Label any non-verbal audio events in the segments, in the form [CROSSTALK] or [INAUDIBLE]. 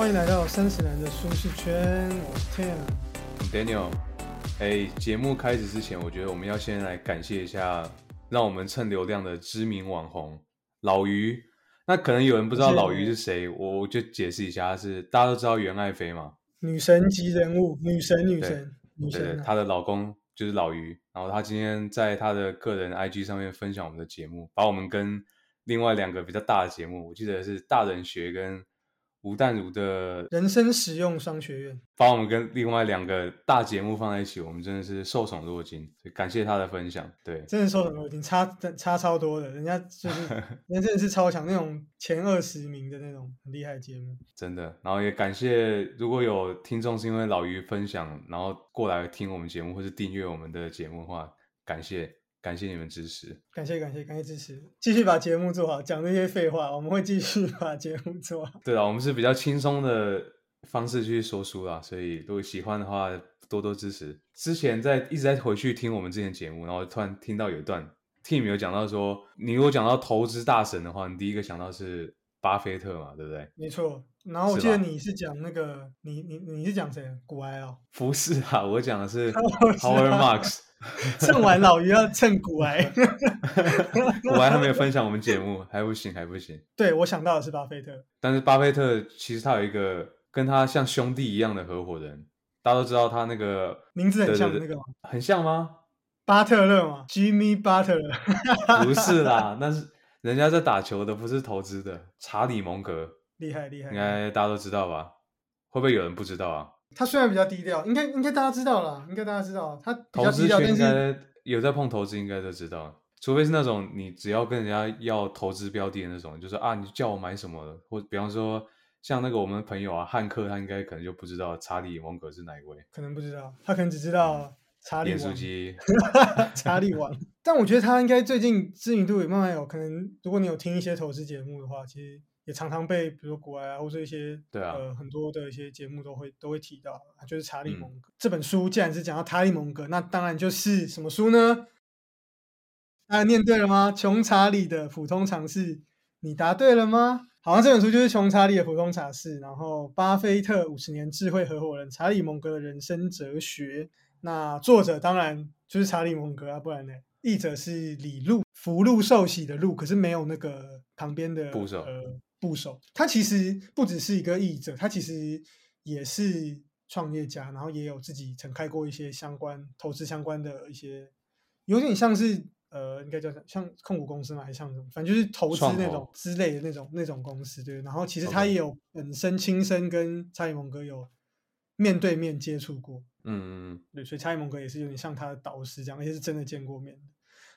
欢迎来到三十男的舒适圈，我是 Tim。Daniel，哎，节目开始之前，我觉得我们要先来感谢一下让我们蹭流量的知名网红老于。那可能有人不知道老于是谁，我我就解释一下，他是大家都知道袁爱妃嘛，女神级人物，女神，女神，女神、啊。她的老公就是老于。然后她今天在她的个人 IG 上面分享我们的节目，把我们跟另外两个比较大的节目，我记得是大人学跟吴淡如的人生实用商学院，把我们跟另外两个大节目放在一起，我们真的是受宠若惊，感谢他的分享。对，真的受宠若惊，差差超多的，人家就是 [LAUGHS] 人家真的是超强，那种前二十名的那种很厉害的节目。真的。然后也感谢如果有听众是因为老于分享，然后过来听我们节目或是订阅我们的节目的话，感谢感谢你们支持。感谢感谢感谢支持，继续把节目做好，讲那些废话，我们会继续把节目做好。对啊，我们是比较轻松的方式去说书啦，所以如果喜欢的话，多多支持。之前在一直在回去听我们之前节目，然后突然听到有一段 Team 有讲到说，你如果讲到投资大神的话，你第一个想到是巴菲特嘛，对不对？没错，然后我记得你是讲那个，你你你是讲谁？古埃哦，不是啊，我讲的是 Howard Marks。蹭完老于要蹭古埃。[LAUGHS] 古埃还没有分享我们节目，还不行，还不行。对我想到的是巴菲特，但是巴菲特其实他有一个跟他像兄弟一样的合伙人，大家都知道他那个名字很像的那个吗很像吗？巴特勒嘛，Jimmy Butler，不是啦，[LAUGHS] 那是人家在打球的，不是投资的。查理蒙格厉害厉害应。该大家都知道吧？会不会有人不知道啊？他虽然比较低调，应该应该大家知道了，应该大家知道，他比投资较低调，但是有在碰投资，应该都知道。除非是那种你只要跟人家要投资标的的那种，就是啊，你叫我买什么的，或比方说像那个我们朋友啊，汉克，他应该可能就不知道查理蒙格是哪一位。可能不知道，他可能只知道查理盐酥王，鸡，[LAUGHS] 查理王。但我觉得他应该最近知名度也慢慢有可能，如果你有听一些投资节目的话，其实也常常被比如说国外啊，或者一些对啊呃很多的一些节目都会都会提到，就是查理嗯蒙格、这本书。既然是讲到查理蒙格，那当然就是什么书呢？大家念对了吗？穷查理的普通常识，你答对了吗？好像这本书就是穷查理的普通常识，然后巴菲特五十年智慧合伙人查理蒙格的人生哲学。那作者当然就是查理蒙格啊，不然呢？译者是李路，福禄寿喜的禄，可是没有那个旁边的部首呃部首。他其实不只是一个译者，他其实也是创业家，然后也有自己曾开过一些相关投资相关的一些，有点像是呃，应该叫像控股公司嘛，还是像什么，反正就是投资那种之类的那种那种公司，对。然后其实他也有本身亲身跟查理蒙哥有面对面接触过，嗯嗯对，所以查理蒙哥也是有点像他的导师这样，而且是真的见过面的。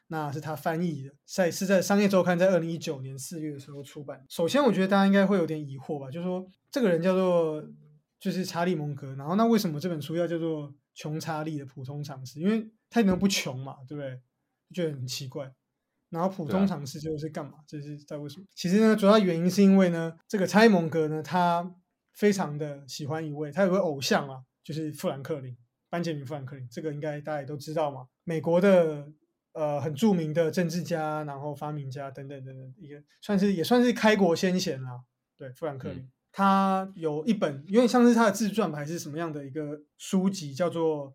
那是他翻译的，在是在《商业周刊》在二零一九年四月的时候出版。首先，我觉得大家应该会有点疑惑吧，就是说这个人叫做就是查理蒙格，然后那为什么这本书要叫做《穷查理的普通常识》？因为他一点都不穷嘛，对不对？就觉得很奇怪。然后普通常识就是干嘛？这是在为什么？其实呢，主要原因是因为呢，这个查理蒙格呢，他非常的喜欢一位，他有个偶像啊，就是富兰克林，班杰明富兰克林，这个应该大家也都知道嘛，美国的呃很著名的政治家，然后发明家等等等等，一个算是也算是开国先贤啦。对，富兰克林，嗯他有一本有点像是他的自传吧，还是什么样的一个书籍，叫做《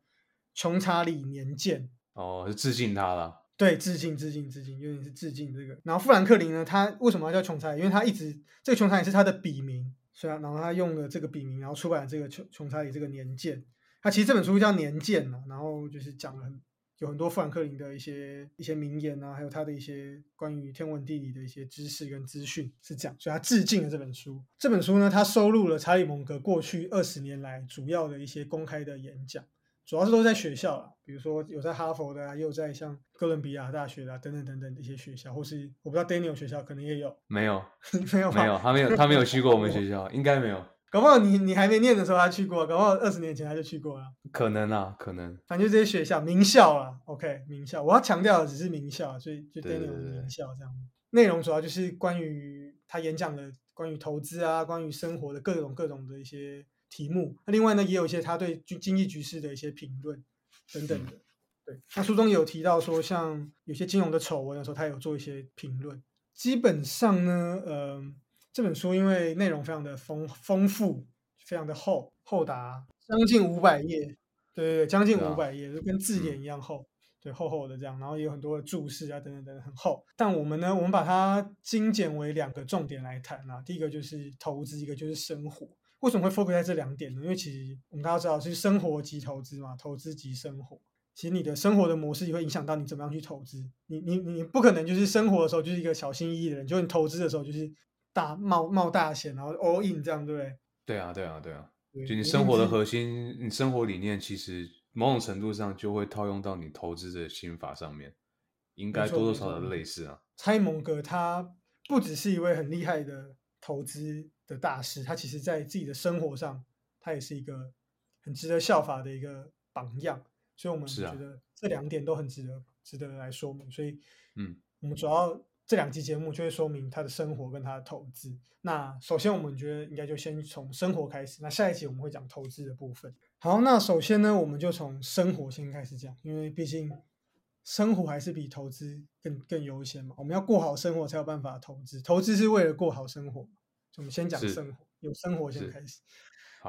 穷查理年鉴》。哦，是致敬他了。对，致敬致敬致敬，有点是致敬这个。然后富兰克林呢，他为什么要叫穷查理？因为他一直这个穷查理是他的笔名，虽然然后他用了这个笔名，然后出版了这个穷穷查理这个年鉴。他其实这本书叫年鉴嘛，然后就是讲了很有很多富兰克林的一些一些名言啊，还有他的一些关于天文地理的一些知识跟资讯是这样，所以他致敬了这本书。这本书呢，它收录了查理蒙格过去二十年来主要的一些公开的演讲。主要是都在学校啦，比如说有在哈佛的啊，也有在像哥伦比亚大学的、啊、等等等等的一些学校，或是我不知道 Daniel 学校可能也有，没有，[LAUGHS] 没有没有，他没有，他没有去过我们学校，应该没有，搞不好你你还没念的时候他去过，搞不好二十年前他就去过了。可能啊，可能。反正就这些学校名校啊 o k 名校，我要强调的只是名校，所以就对 Daniel 的名校这样。内容主要就是关于他演讲的关于投资啊，关于生活的各种各种的一些题目。那另外呢，也有一些他对经经济局势的一些评论等等的。对，那书中也有提到说，像有些金融的丑闻的时候，他有做一些评论。基本上呢，呃，这本书因为内容非常的丰丰富，非常的厚，厚达将近五百页，对对对，将近五百页，就跟字嗯典一样厚，对，厚厚的这样，然后也有很多的注释啊，等等等等，很厚。但我们呢，我们把它精简为两个重点来谈啊，第一个就是投资，一个就是生活。为什么会 focus 在这两点呢？因为其实我们大家知道是生活即投资嘛，投资即生活。其实你的生活的模式也会影响到你怎么样去投资。你你你不可能就是生活的时候就是一个小心翼翼的人，就你投资的时候就是大冒冒大险，然后 all in 这样，对不对？对啊，对啊，对啊。对就你生活的核心，你生活理念，其实某种程度上就会套用到你投资的心法上面，应该多多少少类似啊。蔡蒙格他不只是一位很厉害的投资的大师，他其实在自己的生活上，他也是一个很值得效法的一个榜样。所以，我们觉得这两点都很值得值得来说明。所以，嗯，我们主要这两期节目就会说明他的生活跟他的投资。那首先，我们觉得应该就先从生活开始。那下一期我们会讲投资的部分。好，那首先呢，我们就从生活先开始讲，因为毕竟生活还是比投资更更优先嘛。我们要过好生活才有办法投资，投资是为了过好生活我们先讲生活，有生活先开始。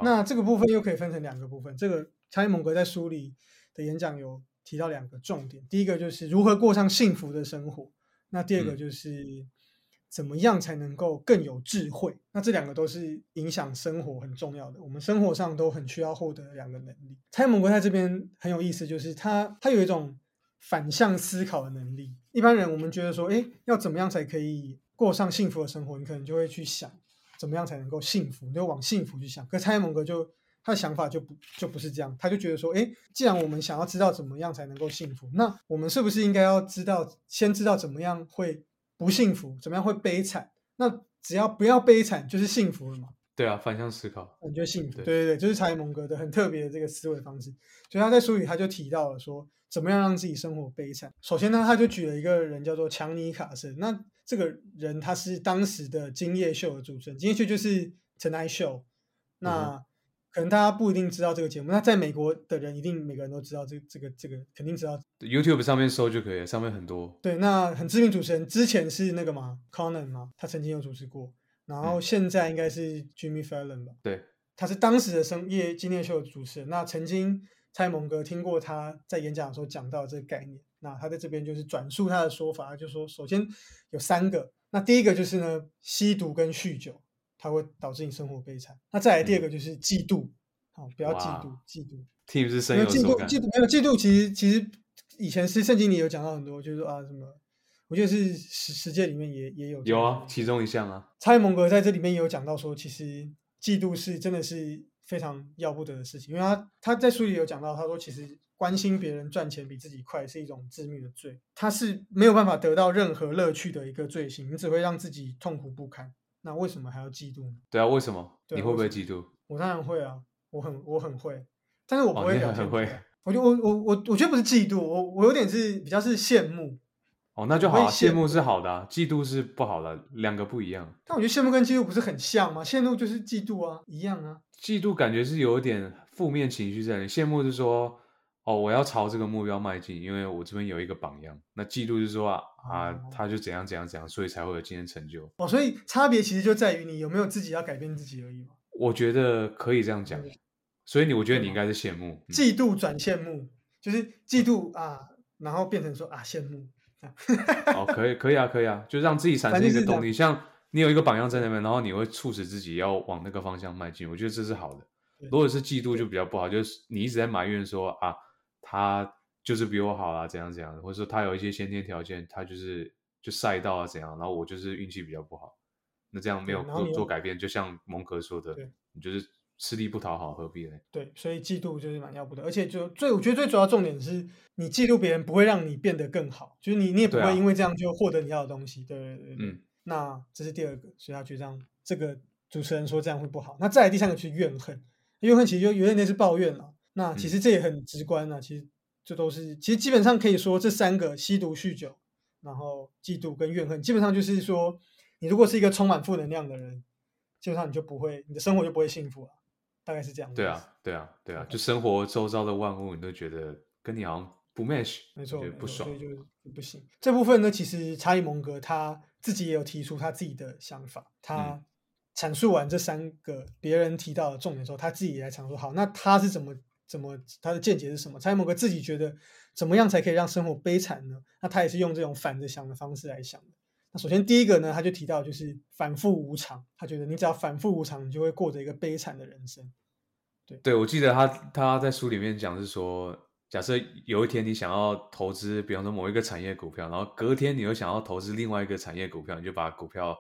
那这个部分又可以分成两个部分。这个查理蒙格在书里的演讲有提到两个重点，第一个就是如何过上幸福的生活，那第二个嗯就是怎么样才能够更有智慧。那这两个都是影响生活很重要的，我们生活上都很需要获得两个能力。查理蒙格在这边很有意思，就是他他有一种反向思考的能力。一般人我们觉得说，哎，要怎么样才可以过上幸福的生活？你可能就会去想。怎么样才能够幸福？你就往幸福去想。可是蔡英文哥就他的想法就不就不是这样，他就觉得说，哎，既然我们想要知道怎么样才能够幸福，那我们是不是应该要知道，先知道怎么样会不幸福，怎么样会悲惨？那只要不要悲惨，就是幸福了嘛？对啊，反向思考。你就幸福。对对对对，就是查理蒙格的很特别的这个思维方式。所以他在书里他就提到了说，怎么样让自己生活悲惨。首先呢，他就举了一个人叫做强尼卡森。那这个人他是当时的今夜秀的主持人，今夜秀就是 Tonight Show。那、可能大家不一定知道这个节目，那在美国的人一定每个人都知道这这个这个肯定知道。YouTube 上面搜就可以了，上面很多。对，那很知名主持人之前是那个嘛 Conan 嘛，他曾经有主持过，然后嗯现在应该是 Jimmy Fallon 吧。对，他是当时的深夜今夜秀的主持人。那曾经蔡蒙哥听过他在演讲的时候讲到这个概念，那他在这边就是转述他的说法，就说首先有三个，那第一个就是呢，吸毒跟酗酒，它会导致你生活悲惨。那再来第二个就是嫉妒，好、不要嫉妒，嫉妒。Team 是深因为嫉妒。嫉妒没有嫉妒，其实其实以前是圣经里有讲到很多，就是啊什么，我觉得是十十诫里面也也有有啊，其中一项啊。查理蒙格在这里面也有讲到说，其实嫉妒是真的是非常要不得的事情，因为他他在书里有讲到，他说其实关心别人赚钱比自己快是一种致命的罪，他是没有办法得到任何乐趣的一个罪行，你只会让自己痛苦不堪。那为什么还要嫉妒呢？对啊，为什么？啊你会不会嫉妒？我当然会啊，我很我很会，但是我不会表很会。我就我我我我觉得不是嫉妒，我我有点是比较是羡慕，哦，那就好啊。羡慕是好的、啊，嫉妒是不好的，两个不一样。但我觉得羡慕跟嫉妒不是很像吗？羡慕就是嫉妒啊，一样啊。嫉妒感觉是有一点负面情绪在里，羡慕是说，哦，我要朝这个目标迈进，因为我这边有一个榜样。那嫉妒是说啊，啊哦他就怎样怎样怎样，所以才会有今天成就。哦，所以差别其实就在于你有没有自己要改变自己而已嘛。我觉得可以这样讲嗯，所以你我觉得你应该是羡慕。嗯嫉妒转羡慕，就是嫉妒啊，然后变成说啊羡慕。哦，可以，可以啊，可以啊，就让自己产生一个动力，像你有一个榜样在那边，然后你会促使自己要往那个方向迈进，我觉得这是好的。如果是嫉妒就比较不好，就是你一直在埋怨说啊，他就是比我好啊，怎样怎样的，或者说他有一些先天条件，他就是就赛道啊怎样，然后我就是运气比较不好，那这样没有做做改变，就像蒙格说的，你就是吃力不讨好，何必呢？对，所以嫉妒就是蛮要不得，而且就最我觉得最主要重点是你嫉妒别人不会让你变得更好，就是你你也不会因为这样就获得你要的东西。对对对对。嗯，那这是第二个，所以他觉得这样这个主持人说这样会不好。那再来第三个就是怨恨，怨恨其实就有点类似抱怨了。那其嗯实这也很直观啊，其实这都是其实基本上可以说这三个吸毒、酗酒，然后嫉妒跟怨恨，基本上就是说你如果是一个充满负能量的人，基本上你就不会你的生活就不会幸福了，大概是这样。对啊，，对啊，对啊，就生活周遭的万物，你都觉得跟你好像不 match，没错，不爽所以。就不行。这部分呢，其实查理蒙格他自己也有提出他自己的想法，他嗯阐述完这三个别人提到的重点之后，他自己也来阐述，好，那他是怎么怎么他的见解是什么？蔡某个自己觉得怎么样才可以让生活悲惨呢？那他也是用这种反着想的方式来想的。那首先第一个呢，他就提到就是反复无常，他觉得你只要反复无常，你就会过着一个悲惨的人生。对，我记得他他在书里面讲是说，假设有一天你想要投资，比方说某一个产业股票，然后隔天你又想要投资另外一个产业股票，你就把股票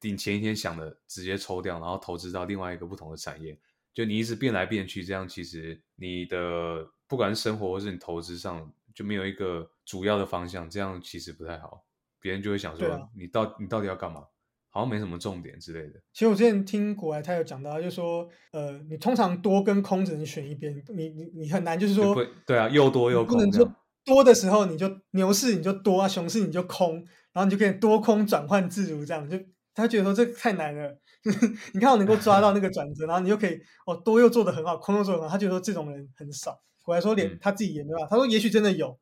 你前一天想的直接抽掉，然后投资到另外一个不同的产业，就你一直变来变去，这样其实你的不管是生活或是你投资上就没有一个主要的方向，这样其实不太好，别人就会想说你到你到底要干嘛？好像没什么重点之类的。其实我之前听国外他有讲到，就说，呃，你通常多跟空只能选一边，你你你很难，就是说，对啊，又多又空。不能说多的时候你就牛市你就多啊，熊市你就空，然后你就可以多空转换自如，这样就他觉得说这太难了。[LAUGHS] 你看我能够抓到那个转折，然后你又可以哦多又做的很好，空又做的很好，他觉得说这种人很少。我还说连他自己也没有，他说也许真的有，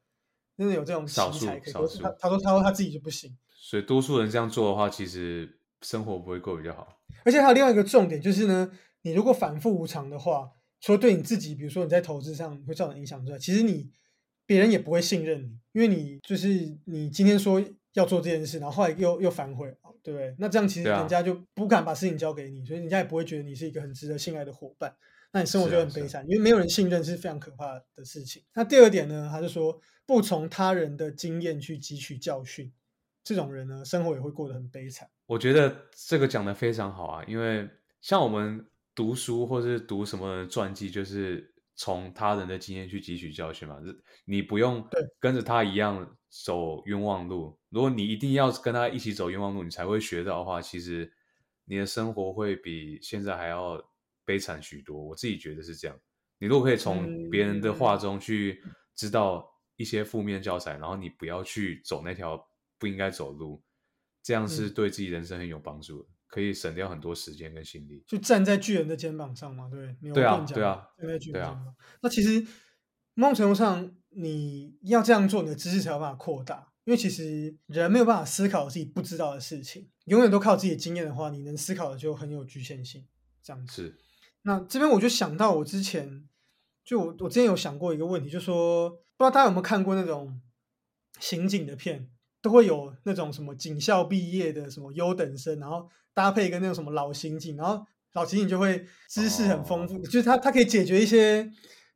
真的有这种少数少数。他他说他说他自己就不行。所以多数人这样做的话，其实生活不会过比较好。而且还有另外一个重点就是呢，你如果反复无常的话，除了对你自己，比如说你在投资上会造成影响之外，其实你别人也不会信任你，因为你就是你今天说要做这件事，然后后来又又反悔，对不对？那这样其实人家就不敢把事情交给你，所以人家也不会觉得你是一个很值得信赖的伙伴，那你生活就很悲惨，因为没有人信任是非常可怕的事情。那第二点呢，他就说不从他人的经验去汲取教训。这种人呢，生活也会过得很悲惨。我觉得这个讲的非常好啊，因为像我们读书或是读什么传记，就是从他人的经验去汲取教训嘛。你不用跟着他一样走冤枉路。如果你一定要跟他一起走冤枉路，你才会学到的话，其实你的生活会比现在还要悲惨许多。我自己觉得是这样。你如果可以从别人的话中去知道一些负面教材，然后你不要去走那条。不应该走路，这样是对自己人生很有帮助的，可以省掉很多时间跟心力。就站在巨人的肩膀上嘛，对不对？对啊，对啊，站在巨人肩膀。那其实某种程度上，你要这样做，你的知识才有办法扩大。因为其实人没有办法思考自己不知道的事情，永远都靠自己的经验的话，你能思考的就很有局限性。这样子。那这边我就想到，我之前就我我之前有想过一个问题，就说不知道大家有没有看过那种刑警的片。都会有那种什么警校毕业的什么优等生，然后搭配一个那种什么老刑警，然后老刑警就会知识很丰富，就是他他可以解决一些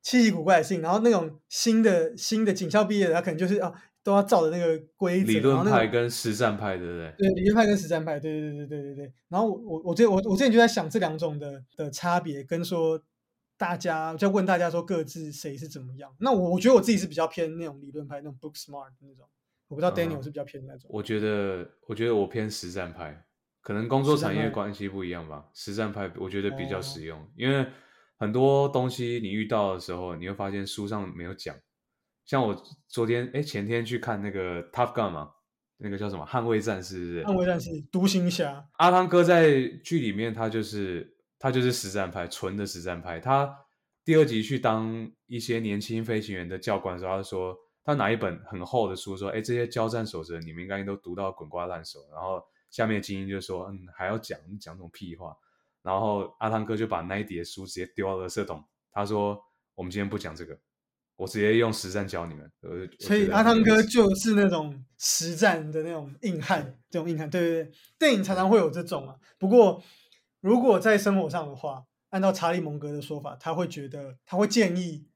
稀奇古怪的事情，然后那种新的新的警校毕业的，他可能就是啊都要照着那个规则。理论派跟实战派，对不对？对，理论派跟实战派，对对对对对对对。然后我我我这我我之前就在想这两种的的差别，跟说大家就问大家说各自谁是怎么样？那我我觉得我自己是比较偏那种理论派，那种 book smart 那种。我不知道 Daniel 是比较偏那种。我觉得，我觉得我偏实战派，可能工作产业关系不一样吧。实战派我觉得比较实用，因为很多东西你遇到的时候，你会发现书上没有讲。像我昨天哎前天去看那个 Tough Gun 嘛，那个叫什么捍卫战士？捍卫战士，独行侠。阿汤哥在剧里面他就是他就是实战派，纯的实战派。他第二集去当一些年轻飞行员的教官的时候，他说。他拿一本很厚的书，说：“哎，这些交战守则你们应该都读到滚瓜烂熟。”然后下面精英就说：“嗯，还要讲讲这种屁话。”然后阿汤哥就把那一叠书直接丢到了垃圾桶。他说：“我们今天不讲这个，我直接用实战教你们。”所以阿汤哥就是那种实战的那种硬汉，这种硬汉。对对对，电影常常会有这种啊。不过如果在生活上的话，按照查理蒙格的说法，他会觉得他会建议。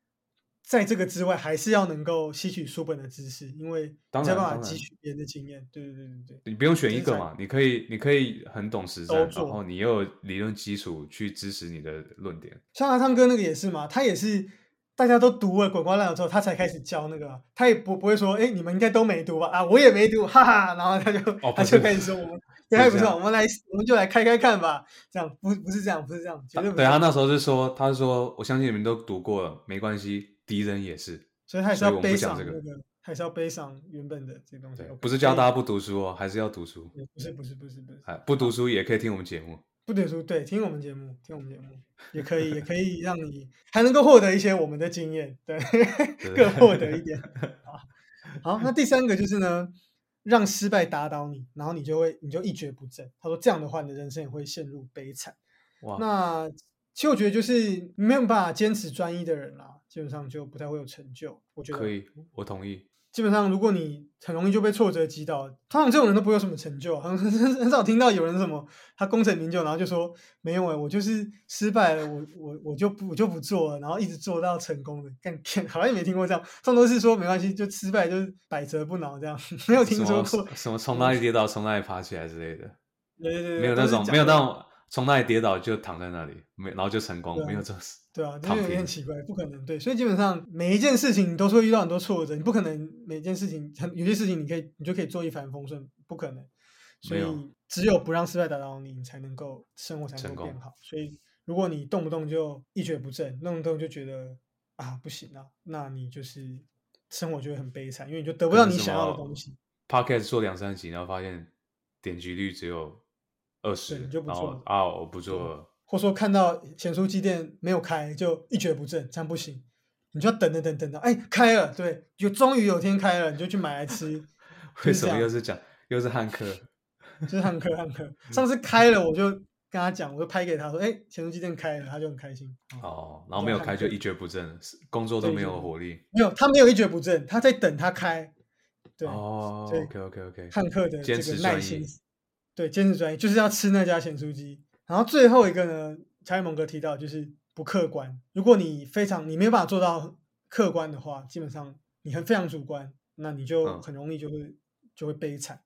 在这个之外，还是要能够吸取书本的知识，因为才办法汲取别人的经验。对对对对对，你不用选一个嘛，你可以你可以很懂实战，然后你又有理论基础去支持你的论点。像阿汤哥那个也是嘛，他也是大家都读了滚瓜烂熟之后，他才开始教那个，他也不不会说，哎，你们应该都没读吧？啊，我也没读，哈哈，然后他就他就开始说，我们也不错，我们来我们就来开开看吧。这样不不是这样，不是这样，绝对不。对他那时候是说，他是说，我相信你们都读过了，没关系。敌人也是，所以还是要背上这个，还是要背上原本的这东西。不是教大家不读书哦，还是要读书。不是不是不是不是，哎，不读书也可以听我们节目。不读书对，听我们节目，听我们节目也可以，也可以让你还能够获得一些我们的经验，对，[LAUGHS] 各获得一点。[LAUGHS] 好，好，那第三个就是呢，让失败打倒你，然后你就会你就一蹶不振。他说这样的话，你的人生也会陷入悲惨。哇，那其实我觉得就是没有办法坚持专一的人啦，基本上就不太会有成就。我觉得可以，我同意。基本上，如果你很容易就被挫折击倒，通常这种人都不会有什么成就，很 [LAUGHS] 很很少听到有人什么他功成名就，然后就说没有哎，我就是失败了，我我我就不我就不做了，然后一直做到成功的，干 [LAUGHS] 好像也没听过这样，通常都是说没关系，就失败就是百折不挠这样，[LAUGHS] 没有听说过什么从哪里跌倒从哪里爬起来之类的，对对对，没有那种没有那种从那里跌倒就躺在那里，没然后就成功，没有这种事。对啊，那有点奇怪，不可能。对，所以基本上每一件事情都是会遇到很多挫折，你不可能每件事情，有些事情你可以，你就可以做一帆风顺，不可能。所以只有不让失败打倒你，你才能够生活才能够变好。所以如果你动不动就一蹶不振，动不动就觉得啊不行啊，那你就是生活就会很悲惨，因为你就得不到你想要的东西。Podcast 做两三集，然后发现点击率只有二十，然后啊我不做了。或说看到显书机店没有开就一蹶不振，这样不行，你就要等等等等到哎开了，对，就终于有天开了，你就去买来吃。[LAUGHS] 为什么又是讲又是汉克？就是汉克汉克。[LAUGHS] 上次开了我就跟他讲，我就拍给他说，哎，显书机店开了，他就很开心。哦，然后没有开就一蹶不振，工作都没有活力。没有，他没有一蹶不振，他在等他开。对哦，OK OK OK。汉克的这个耐心，对，坚持专业就是要吃那家咸酥鸡。然后最后一个呢，查理蒙哥提到就是不客观。如果你非常你没有办法做到客观的话，基本上你很非常主观，那你就很容易就会就会悲惨。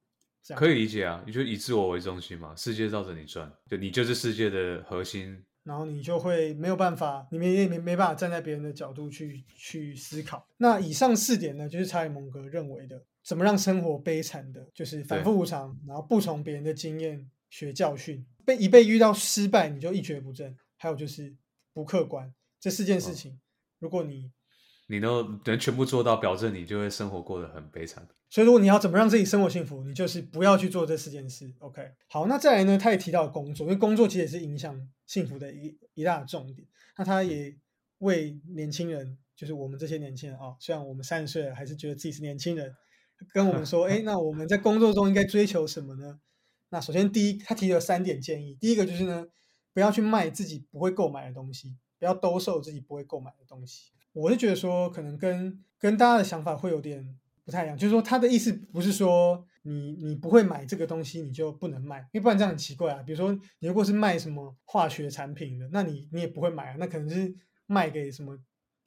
可以理解啊，你就以自我为中心嘛，世界绕着你转，就你就是世界的核心。然后你就会没有办法，你没没没办法站在别人的角度去去思考。那以上四点呢，就是查理蒙格认为的，怎么让生活悲惨的，就是反复无常，然后不从别人的经验学教训。被一被遇到失败，你就一蹶不振。还有就是不客观，这四件事情，如果你你能能全部做到，表证你就会生活过得很悲惨。所以如果你要怎么让自己生活幸福，你就是不要去做这四件事。OK，好，那再来呢？他也提到工作，因为工作其实也是影响幸福的一一大重点。那他也为年轻人，就是我们这些年轻人啊，虽然我们三十岁了，还是觉得自己是年轻人，跟我们说，[LAUGHS] 哎，那我们在工作中应该追求什么呢？那首先，第一，他提了三点建议。第一个就是呢，不要去卖自己不会购买的东西，不要兜售自己不会购买的东西。我是觉得说，可能跟跟大家的想法会有点不太一样。就是说，他的意思不是说你你不会买这个东西，你就不能卖，因为不然这样很奇怪啊。比如说，你如果是卖什么化学产品的，那你你也不会买啊。那可能是卖给什么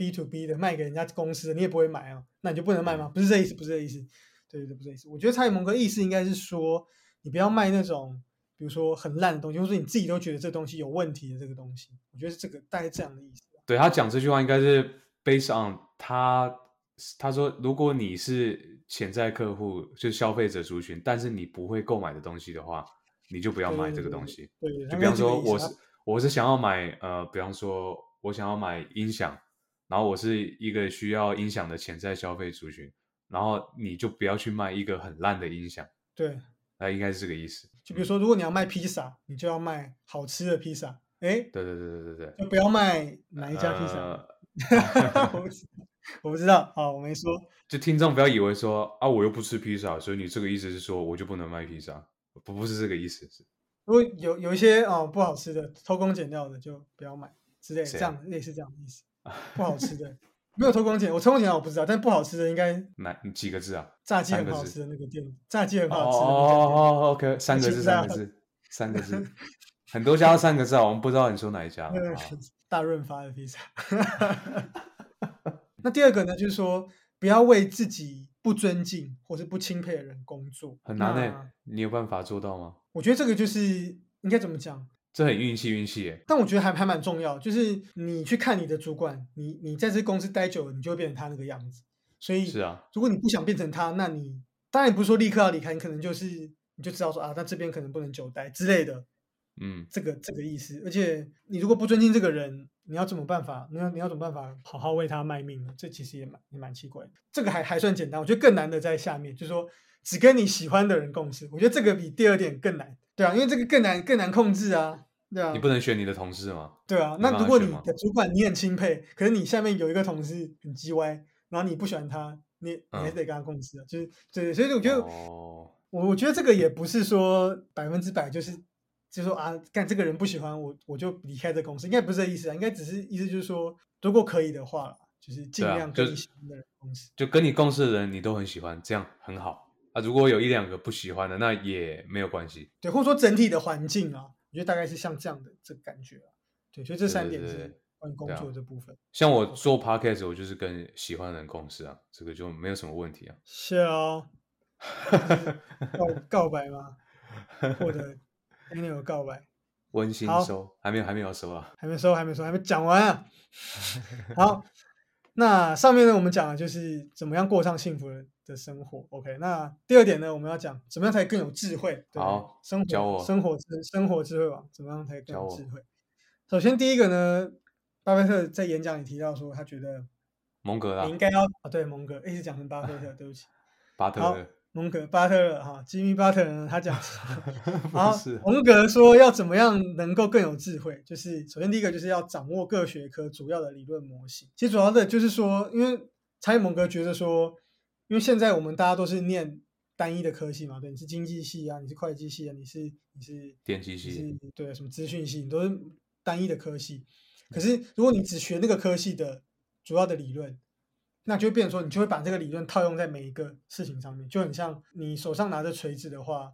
B to B 的，卖给人家公司的，你也不会买啊。那你就不能卖吗？不是这意思，不是这意思。对对对，不是这意思。我觉得蔡蒙哥意思应该是说。你不要卖那种，比如说很烂的东西，或者你自己都觉得这东西有问题的这个东西。我觉得是这个大概这样的意思。对他讲这句话，应该是 based on 他他说，如果你是潜在客户，就是消费者族群，但是你不会购买的东西的话，你就不要买这个东西。对，就比方说，我是我是想要买呃，比方说我想要买音响，然后我是一个需要音响的潜在消费族群，然后你就不要去卖一个很烂的音响。对。那应该是这个意思。就比如说，如果你要卖披萨，你就要卖好吃的披萨。哎，对对对对对对，就不要卖哪一家披萨。[LAUGHS] 我不知道，好，我没说。就听众不要以为说啊，我又不吃披萨，所以你这个意思是说我就不能卖披萨？不，不是这个意思。是，如果有有一些哦不好吃的、偷工减料的，就不要买之类，这样类似这样的意思。[LAUGHS] 不好吃的。没有偷工减，我偷工减料我不知道，但不好吃的应该哪几个字啊？炸鸡很好吃的那个店，炸鸡很好吃。哦哦哦，OK，三个字，三个字，[LAUGHS] 三个字，很多家都三个字啊，我们不知道你说哪一家。[LAUGHS] 大润发的披萨。那第二个呢，就是说不要为自己不尊敬或是不钦佩的人工作，很难呢。你有办法做到吗？我觉得这个就是应该怎么讲？这很运气，运气耶。但我觉得还还蛮重要，就是你去看你的主管，你你在这公司待久了，你就会变成他那个样子。所以是啊，如果你不想变成他，那你当然不是说立刻要离开，你可能就是你就知道说啊，那这边可能不能久待之类的。嗯，这个这个意思。而且你如果不尊敬这个人，你要怎么办法？你要你要怎么办法好好为他卖命呢？这其实也蛮也蛮奇怪的。这个还还算简单，我觉得更难的在下面，就是说只跟你喜欢的人共事。我觉得这个比第二点更难。对啊，因为这个更难更难控制啊，对啊。你不能选你的同事吗？对啊，那如果你的主管你很钦佩，可是你下面有一个同事很叽歪，然后你不喜欢他，你你还得跟他共事啊，就是对，所以我觉得我我觉得这个也不是说百分之百就是就说啊，干这个人不喜欢我，我就离开这公司，应该不是这意思啊，应该只是意思就是说，如果可以的话，就是尽量跟你喜欢的人共事。就跟你共事的人你都很喜欢，这样很好啊。如果有一两个不喜欢的，那也没有关系。对，或者说整体的环境啊，我觉得大概是像这样的这个感觉啊。对，所以这三点是关于工作的这部分。像我做 podcast，我就是跟喜欢的人共事啊，这个就没有什么问题啊。是哦，告 [LAUGHS] 告白吗？或者 Daniel 告白？[LAUGHS] 温馨收，还没有还没有收啊。还没收，还没收，还没讲完啊。[LAUGHS] 好，那上面呢，我们讲的就是怎么样过上幸福的的生活。OK，那第二点呢，我们要讲怎么样才更有智慧。对好生活生活智生活智慧网怎么样才更有智慧？首先第一个呢，巴菲特在演讲里提到说，他觉得蒙格啊你应，该要啊，对蒙格一直讲成巴菲特，[LAUGHS] 对不起。巴特好，蒙格巴特勒哈，吉米巴特勒呢，他讲，[LAUGHS] 然后不是蒙格说要怎么样能够更有智慧，就是首先第一个就是要掌握各学科主要的理论模型。其实主要的就是说，因为查理蒙格觉得说，因为现在我们大家都是念单一的科系嘛，对，你是经济系啊，你是会计系啊，你是你是电机系，是对什么资讯系，你都是单一的科系。可是如果你只学那个科系的主要的理论，那就会变成说，你就会把这个理论套用在每一个事情上面，就很像你手上拿着锤子的话，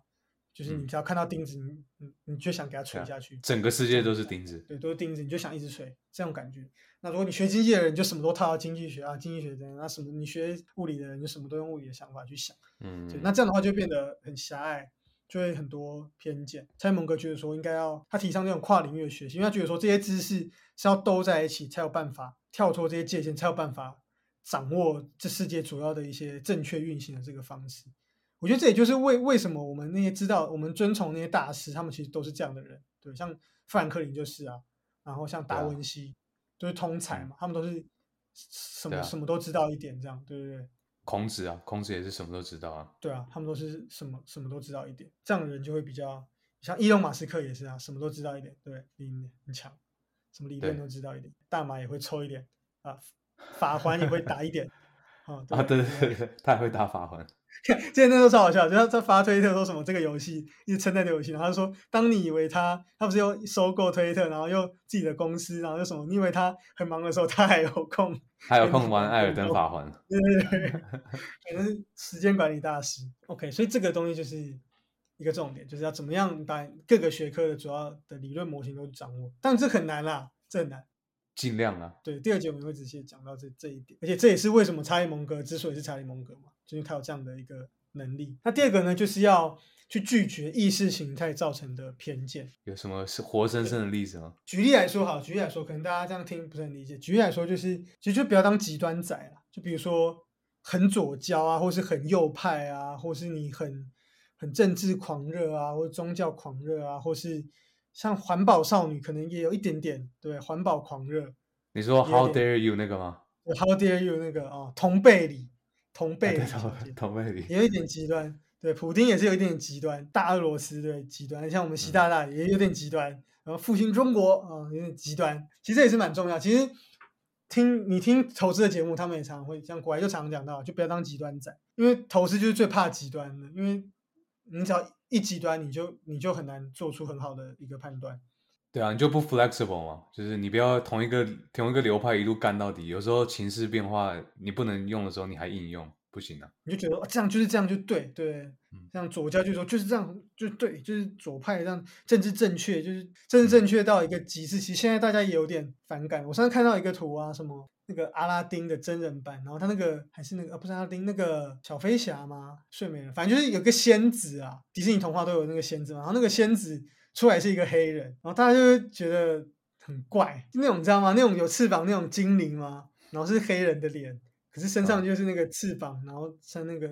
就是你嗯只要看到钉子，你你你就想给它锤下去，整个世界都是钉子。对，都是钉子，你就想一直锤，这种感觉。那如果你学经济的人，你就什么都套到经济学啊，经济学的；那什么你学物理的人，就什么都用物理的想法去想。嗯对，，那这样的话就变得很狭隘，就会很多偏见。蔡蒙格觉得说，应该要他提倡这种跨领域的学习，因为他觉得说这些知识是要兜在一起，才有办法跳脱这些界限，才有办法掌握这世界主要的一些正确运行的这个方式。我觉得这也就是为为什么我们那些知道我们遵从那些大师，他们其实都是这样的人，对，像富兰克林就是啊，然后像达文西、都是通才嘛，他们都是什么、啊什么都知道一点，这样，对不对？孔子啊，孔子也是什么都知道啊。对啊，他们都是什么什么都知道一点，这样的人就会比较像伊隆马斯克也是啊，什么都知道一点，对，你很强，什么理论都知道一点，大麻也会抽一点啊，法环也会打一点，[LAUGHS] 啊，啊，对对对对，他也会打法环。[LAUGHS] 之前那时候超好笑，就是他他发推特说什么这个游戏一直称赞这个游戏，然后他说，当你以为他他不是又收购推特，然后又自己的公司，然后又什么，你以为他很忙的时候，他还有空，还有空玩艾尔登法环。对对对，[LAUGHS] 反正是时间管理大师。OK，所以这个东西就是一个重点，就是要怎么样把各个学科的主要的理论模型都掌握。但这很难啦，这很难。尽量啊，对，第二节我们会仔细地讲到这这一点，而且这也是为什么查理蒙格之所以是查理蒙格嘛，就是他有这样的一个能力。那第二个呢，就是要去拒绝意识形态造成的偏见。有什么是活生生的例子吗？举例来说，好，举例来说，可能大家这样听不是很理解。举例来说，就是其实就不要当极端仔啦，就比如说很左交啊，或是很右派啊，或是你很很政治狂热啊，或者宗教狂热啊，或是像环保少女，可能也有一点点对环保狂热。你说 How dare you 那个吗？对 How dare you 那个哦，同辈里，同辈里啊对小姐同同辈里。也有一点极端。对，普丁也是有一点极端，大俄罗斯对极端，像我们习大大也有点极端，然后复兴中国啊、有点极端，其实也是蛮重要。其实听你听投资的节目，他们也常会像国外就常常讲到，就不要当极端仔，因为投资就是最怕极端的，因为你只要一极端，你就你就很难做出很好的一个判断。对啊，你就不 flexible 嘛，就是你不要同一个同一个流派一路干到底。有时候情势变化，你不能用的时候，你还硬用，不行啊。你就觉得、哦、这样就是这样就对对嗯，像左教就说就是这样就对，就是左派这样政治正确，就是政治正确到一个极致。其实现在大家也有点反感。我上次看到一个图啊，什么那个阿拉丁的真人版，然后他那个还是那个啊不是阿拉丁那个小飞侠吗？睡美人，反正就是有个仙子啊，迪士尼童话都有那个仙子嘛，然后那个仙子出来是一个黑人，然后大家就会觉得很怪，就那种你知道吗？那种有翅膀那种精灵吗？然后是黑人的脸，可是身上嗯就是那个翅膀，然后穿那个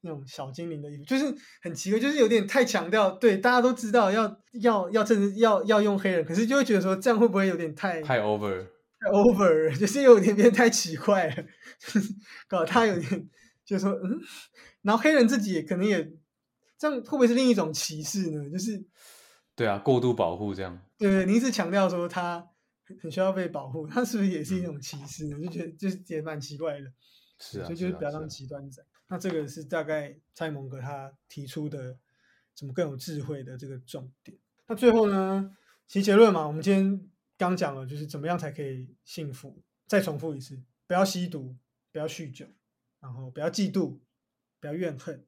那种小精灵的衣服，就是很奇怪，就是有点太强调，对，大家都知道要要要政治要要用黑人，可是就会觉得说这样会不会有点太太 over，太 over，了就是有点变太奇怪了，就是搞得他有点就是说嗯，然后黑人自己也可能也这样会不会是另一种歧视呢？就是对啊，过度保护这样。对对，你一直强调说他很很需要被保护，他是不是也是一种歧视呢？就觉得就是也蛮奇怪的。是啊，所以就是不要当极端仔。那这个是大概蔡蒙格他提出的怎么更有智慧的这个重点。那最后呢，其结论嘛，我们今天刚讲了，就是怎么样才可以幸福。再重复一次，不要吸毒，不要酗酒，然后不要嫉妒，不要怨恨，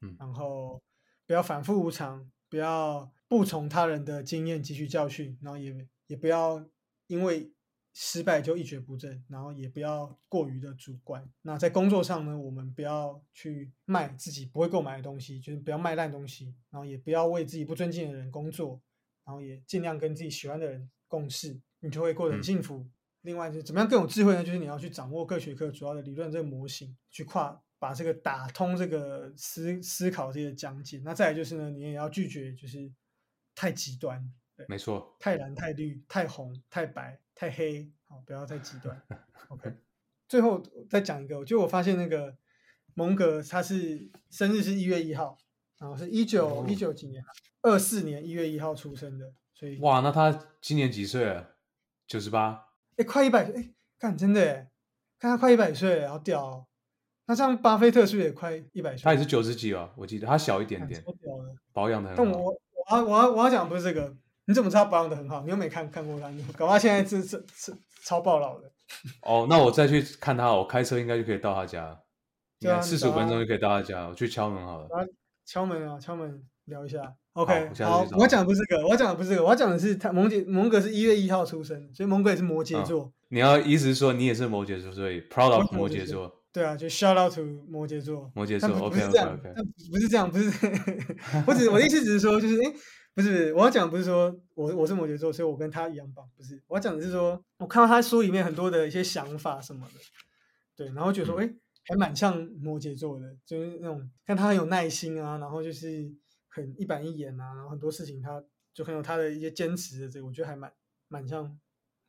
嗯然后不要反复无常，不要不从他人的经验汲取教训，然后也也不要因为失败就一蹶不振，然后也不要过于的主观。那在工作上呢，我们不要去卖自己不会购买的东西，就是不要卖烂东西，然后也不要为自己不尊敬的人工作，然后也尽量跟自己喜欢的人共事，你就会过得很嗯幸福。另外就是怎么样更有智慧呢？就是你要去掌握各学科主要的理论这个模型，去跨把这个打通这个思思考这些讲解。那再来就是呢，你也要拒绝就是太极端，对，没错，太蓝、太绿、太红、太白、太黑，好，不要太极端。[LAUGHS] OK，最后再讲一个，就我发现那个蒙格他是生日是一月一号，然后是一九哦一九几年，二四年一月一号出生的，所以哇，那他今年几岁了？九十八。哎，快一百，哎，看真的哎，看他快一百岁了，好屌哦！那这样巴菲特是不是也快一百岁？他也是九十几哦，我记得他小一点干点，超屌的。保养的很好。但我我要我要我要讲的不是这个，你怎么知道保养的很好？你又没看看过他，你搞不好现在是是是超爆老的。哦，那我再去看他，我开车应该就可以到他家四十五分钟就可以到他家，我去敲门好了。敲门啊，敲门聊一下。OK，好我要讲的不是这个，我要讲的不是这个，我要讲的是他蒙姐蒙哥是一月一号出生，所以蒙哥也是摩羯嗯座。你要意思是说你也是摩羯座，所以座摩羯座，对啊，就 shout out to 摩羯座。摩羯座。不是 OK 这样 OK，不是这样，不是。我只我的意思只是说，就是哎，不是，我要讲不是说我我是摩羯座，所以我跟他一样棒，不是。我要讲的是说，我看到他书里面很多的一些想法什么的，对，然后觉得说，哎、还蛮像摩羯座的，就是那种看他很有耐心啊，然后就是很一板一眼啊，然后很多事情他就很有他的一些坚持的这个，我觉得还蛮蛮像，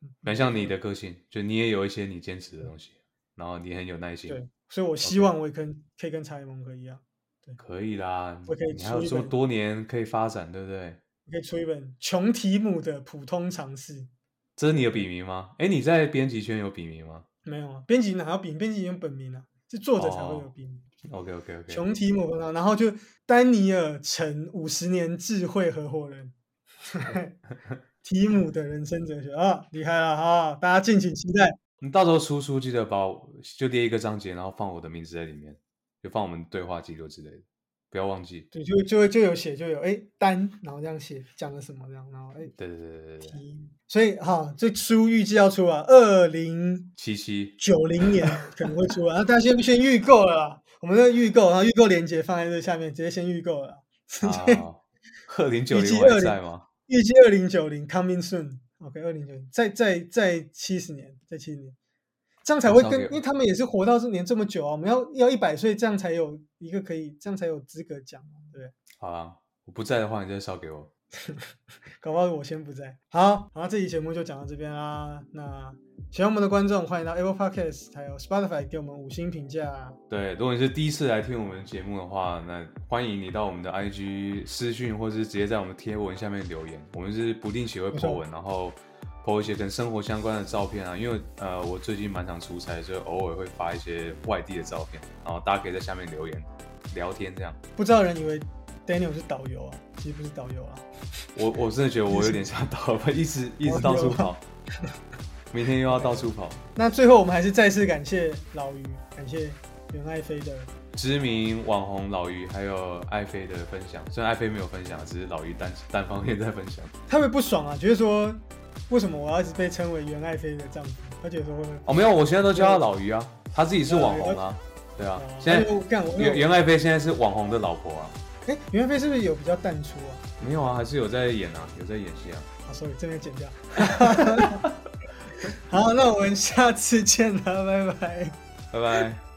嗯蛮像你的个性，就你也有一些你坚持的东西，然后你很有耐心。对，所以我希望我也跟可以跟查理蒙格一样，可以啦我可以，你还有这么多年可以发展，对不对？可以出一本穷提姆的普通常识。这是你的笔名吗？哎，你在编辑圈有笔名吗没有啊，编辑哪有笔名？编辑用本名啊，是作者才会有哦笔名。？OK OK OK，穷提姆然后就丹尼尔成五十年智慧合伙人，[LAUGHS] 提姆的人生哲学啊，厉害了哈！大家敬请期待。你到时候出书记得把我就列一个章节，然后放我的名字在里面，就放我们对话记录之类的，不要忘记。对，就就会就有写就有哎丹，然后这样写讲了什么这样，然后哎对对对对对对，所以哈，这书预计要出啊，二零七七九零年可能会出啊，[LAUGHS] 大家先先预购了啦，我们的预购，然后预购链接放在这下面，直接先预购了 [LAUGHS] 啦，二零九零我还在吗？预计二零九零 coming soon，OK，二零九年，在在在七十年，在七十年，这样才会跟，因为他们也是活到这年这么久啊，我们要要一百岁，这样才有一个可以，这样才有资格讲嘛，对不对？好啊，我不在的话，你再烧给我。[LAUGHS] 搞不好我先不在。好，好，这期节目就讲到这边啦。那喜欢我们的观众，欢迎到 Apple Podcast 还有 Spotify 给我们五星评价。对，如果你是第一次来听我们节目的话，那欢迎你到我们的 IG 私讯，或是直接在我们贴文下面留言。我们是不定期会 po 文，然后 po 一些跟生活相关的照片啊。因为呃，我最近蛮常出差，所以偶尔会发一些外地的照片，然后大家可以在下面留言聊天这样。不知道的人以为 Daniel 是导游啊，其实不是导游啊。我我真的觉得我有点像导游，[LAUGHS] 一直一直到处跑，[LAUGHS] 明天又要到处跑。那最后我们还是再次感谢老于，感谢袁爱飞的知名网红老于还有爱飞的分享，虽然爱飞没有分享，只是老于单单方面在分享。他会不爽啊，觉得说为什么我要一直被称为袁爱飞的丈夫？他觉得说会不会哦，没有，我现在都叫他老于啊，他自己是网红啊，对啊哦，现在袁袁爱妃现在是网红的老婆啊，哎，袁爱妃是不是有比较淡出啊？没有啊，还是有在演啊，有在演戏啊。啊，sorry，这边剪掉。[LAUGHS] 好，那我们下次见了，拜拜。拜拜。